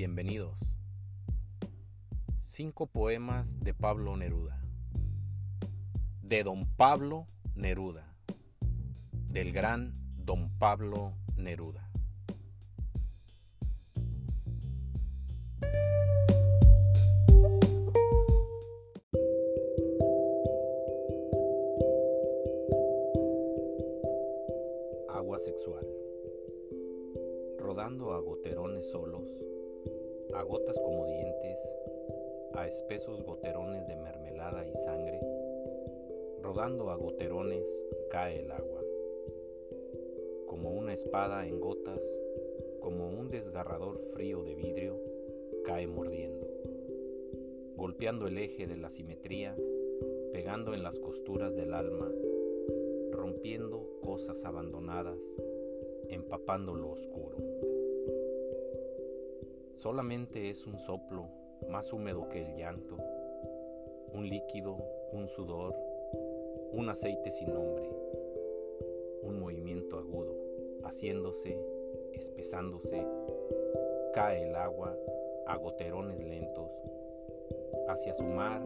Bienvenidos. Cinco poemas de Pablo Neruda. De don Pablo Neruda. Del gran don Pablo Neruda. Agua sexual. Rodando a goterones solos, a gotas como dientes, a espesos goterones de mermelada y sangre, rodando a goterones cae el agua. Como una espada en gotas, como un desgarrador frío de vidrio, cae mordiendo, golpeando el eje de la simetría, pegando en las costuras del alma, rompiendo cosas abandonadas, empapando lo oscuro. Solamente es un soplo más húmedo que el llanto, un líquido, un sudor, un aceite sin nombre, un movimiento agudo, haciéndose, espesándose, cae el agua a goterones lentos, hacia su mar,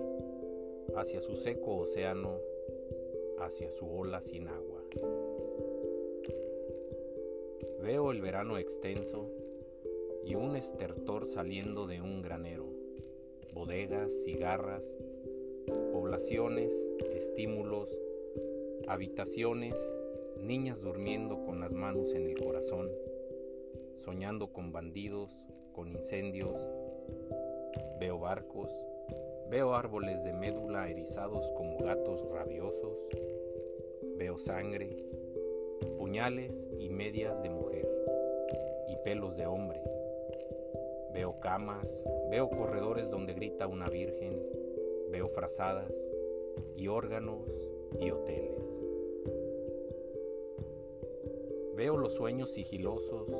hacia su seco océano, hacia su ola sin agua. Veo el verano extenso y un estertor saliendo de un granero, bodegas, cigarras, poblaciones, estímulos, habitaciones, niñas durmiendo con las manos en el corazón, soñando con bandidos, con incendios. Veo barcos, veo árboles de médula erizados como gatos rabiosos, veo sangre, puñales y medias de mujer y pelos de hombre. Veo camas, veo corredores donde grita una virgen, veo frazadas y órganos y hoteles. Veo los sueños sigilosos,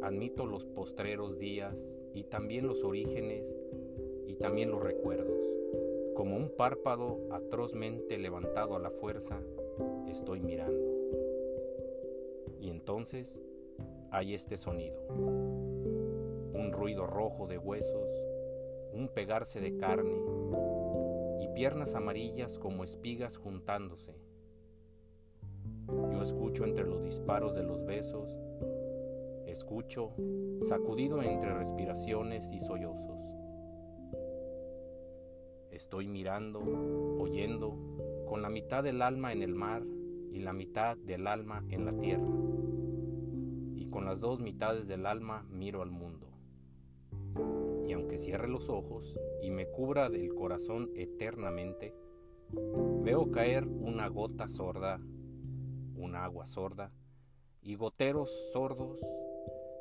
admito los postreros días y también los orígenes y también los recuerdos. Como un párpado atrozmente levantado a la fuerza, estoy mirando. Y entonces hay este sonido. Un ruido rojo de huesos, un pegarse de carne y piernas amarillas como espigas juntándose. Yo escucho entre los disparos de los besos, escucho sacudido entre respiraciones y sollozos. Estoy mirando, oyendo, con la mitad del alma en el mar y la mitad del alma en la tierra. Y con las dos mitades del alma miro al mundo. Y aunque cierre los ojos y me cubra del corazón eternamente, veo caer una gota sorda, un agua sorda y goteros sordos.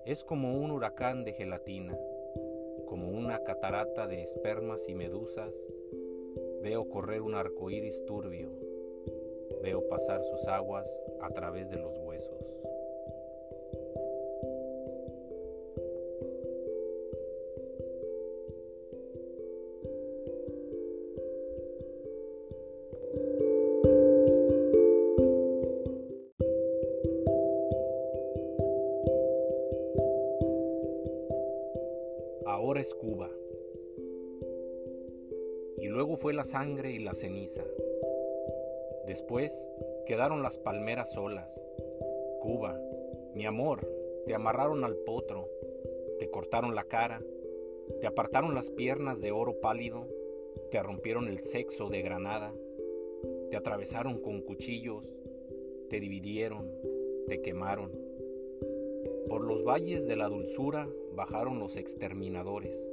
Es como un huracán de gelatina, como una catarata de espermas y medusas. Veo correr un arco iris turbio, veo pasar sus aguas a través de los huesos. Ahora es Cuba. Y luego fue la sangre y la ceniza. Después quedaron las palmeras solas. Cuba, mi amor, te amarraron al potro, te cortaron la cara, te apartaron las piernas de oro pálido, te rompieron el sexo de granada, te atravesaron con cuchillos, te dividieron, te quemaron. Por los valles de la dulzura bajaron los exterminadores,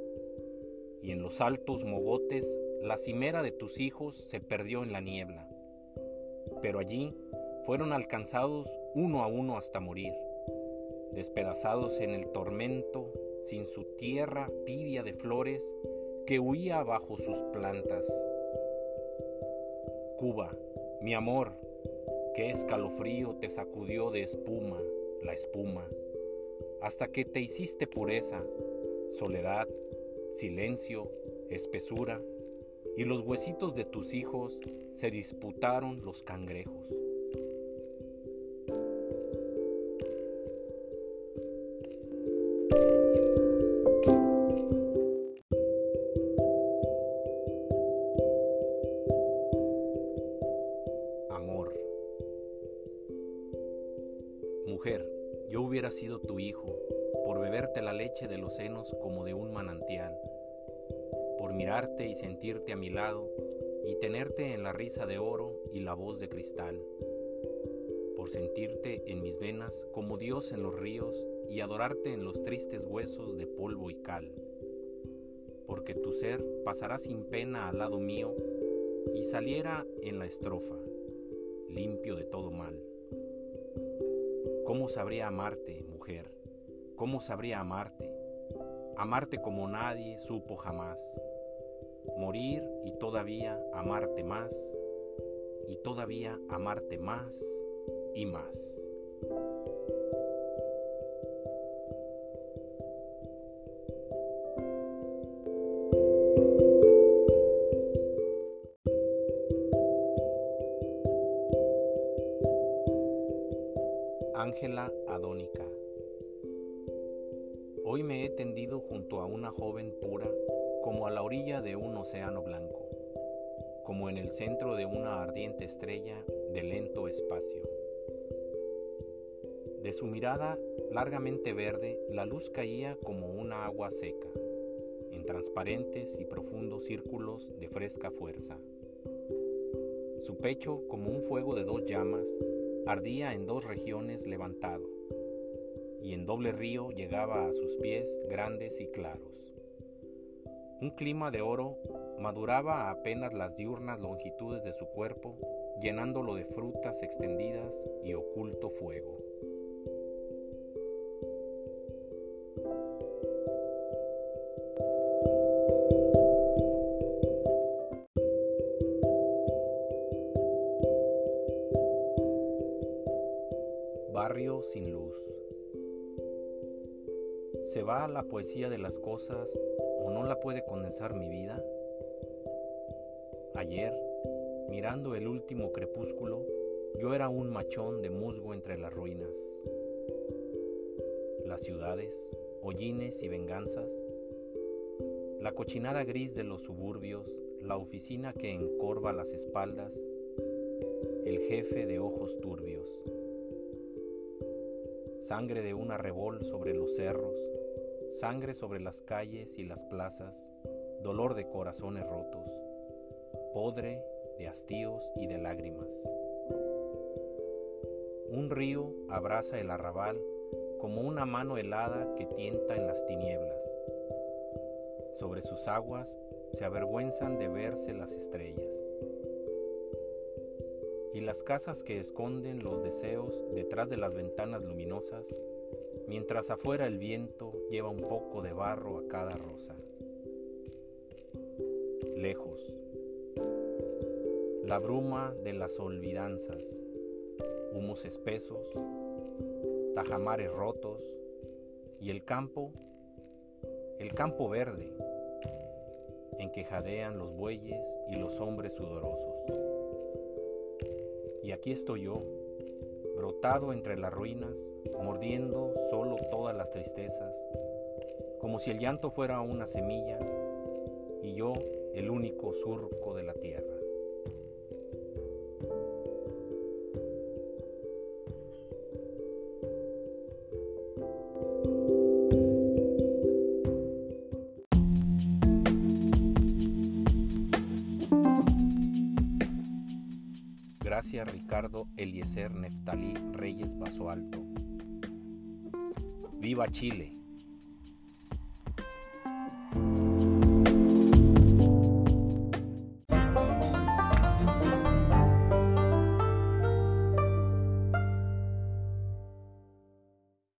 y en los altos mogotes la cimera de tus hijos se perdió en la niebla. Pero allí fueron alcanzados uno a uno hasta morir, despedazados en el tormento, sin su tierra tibia de flores que huía bajo sus plantas. Cuba, mi amor, qué escalofrío te sacudió de espuma, la espuma, hasta que te hiciste pureza, soledad, silencio, espesura, y los huesitos de tus hijos se disputaron los cangrejos. Por beberte la leche de los senos como de un manantial, por mirarte y sentirte a mi lado y tenerte en la risa de oro y la voz de cristal, por sentirte en mis venas como Dios en los ríos y adorarte en los tristes huesos de polvo y cal, porque tu ser pasará sin pena al lado mío y saliera en la estrofa, limpio de todo mal. ¿Cómo sabría amarte? ¿Cómo sabría amarte? Amarte como nadie supo jamás. Morir y todavía amarte más, y todavía amarte más y más. Ángela Adónica. Hoy me he tendido junto a una joven pura como a la orilla de un océano blanco, como en el centro de una ardiente estrella de lento espacio. De su mirada largamente verde, la luz caía como una agua seca, en transparentes y profundos círculos de fresca fuerza. Su pecho, como un fuego de dos llamas, ardía en dos regiones levantado, y en doble río llegaba a sus pies grandes y claros. Un clima de oro maduraba apenas las diurnas longitudes de su cuerpo, llenándolo de frutas extendidas y oculto fuego. Barrio sin luz. ¿Se va la poesía de las cosas o no la puede condensar mi vida? Ayer, mirando el último crepúsculo, yo era un machón de musgo entre las ruinas. Las ciudades, hollines y venganzas, la cochinada gris de los suburbios, la oficina que encorva las espaldas, el jefe de ojos turbios sangre de un arrebol sobre los cerros, sangre sobre las calles y las plazas, dolor de corazones rotos, podre de hastíos y de lágrimas. Un río abraza el arrabal como una mano helada que tienta en las tinieblas. Sobre sus aguas se avergüenzan de verse las estrellas y las casas que esconden los deseos detrás de las ventanas luminosas, mientras afuera el viento lleva un poco de barro a cada rosa. Lejos, la bruma de las olvidanzas, humos espesos, tajamares rotos y el campo, el campo verde, en que jadean los bueyes y los hombres sudorosos. Y aquí estoy yo, brotado entre las ruinas, mordiendo solo todas las tristezas, como si el llanto fuera una semilla y yo el único surco de la tierra. Gracias Ricardo Eliezer Neftalí Reyes Paso Alto. Viva Chile.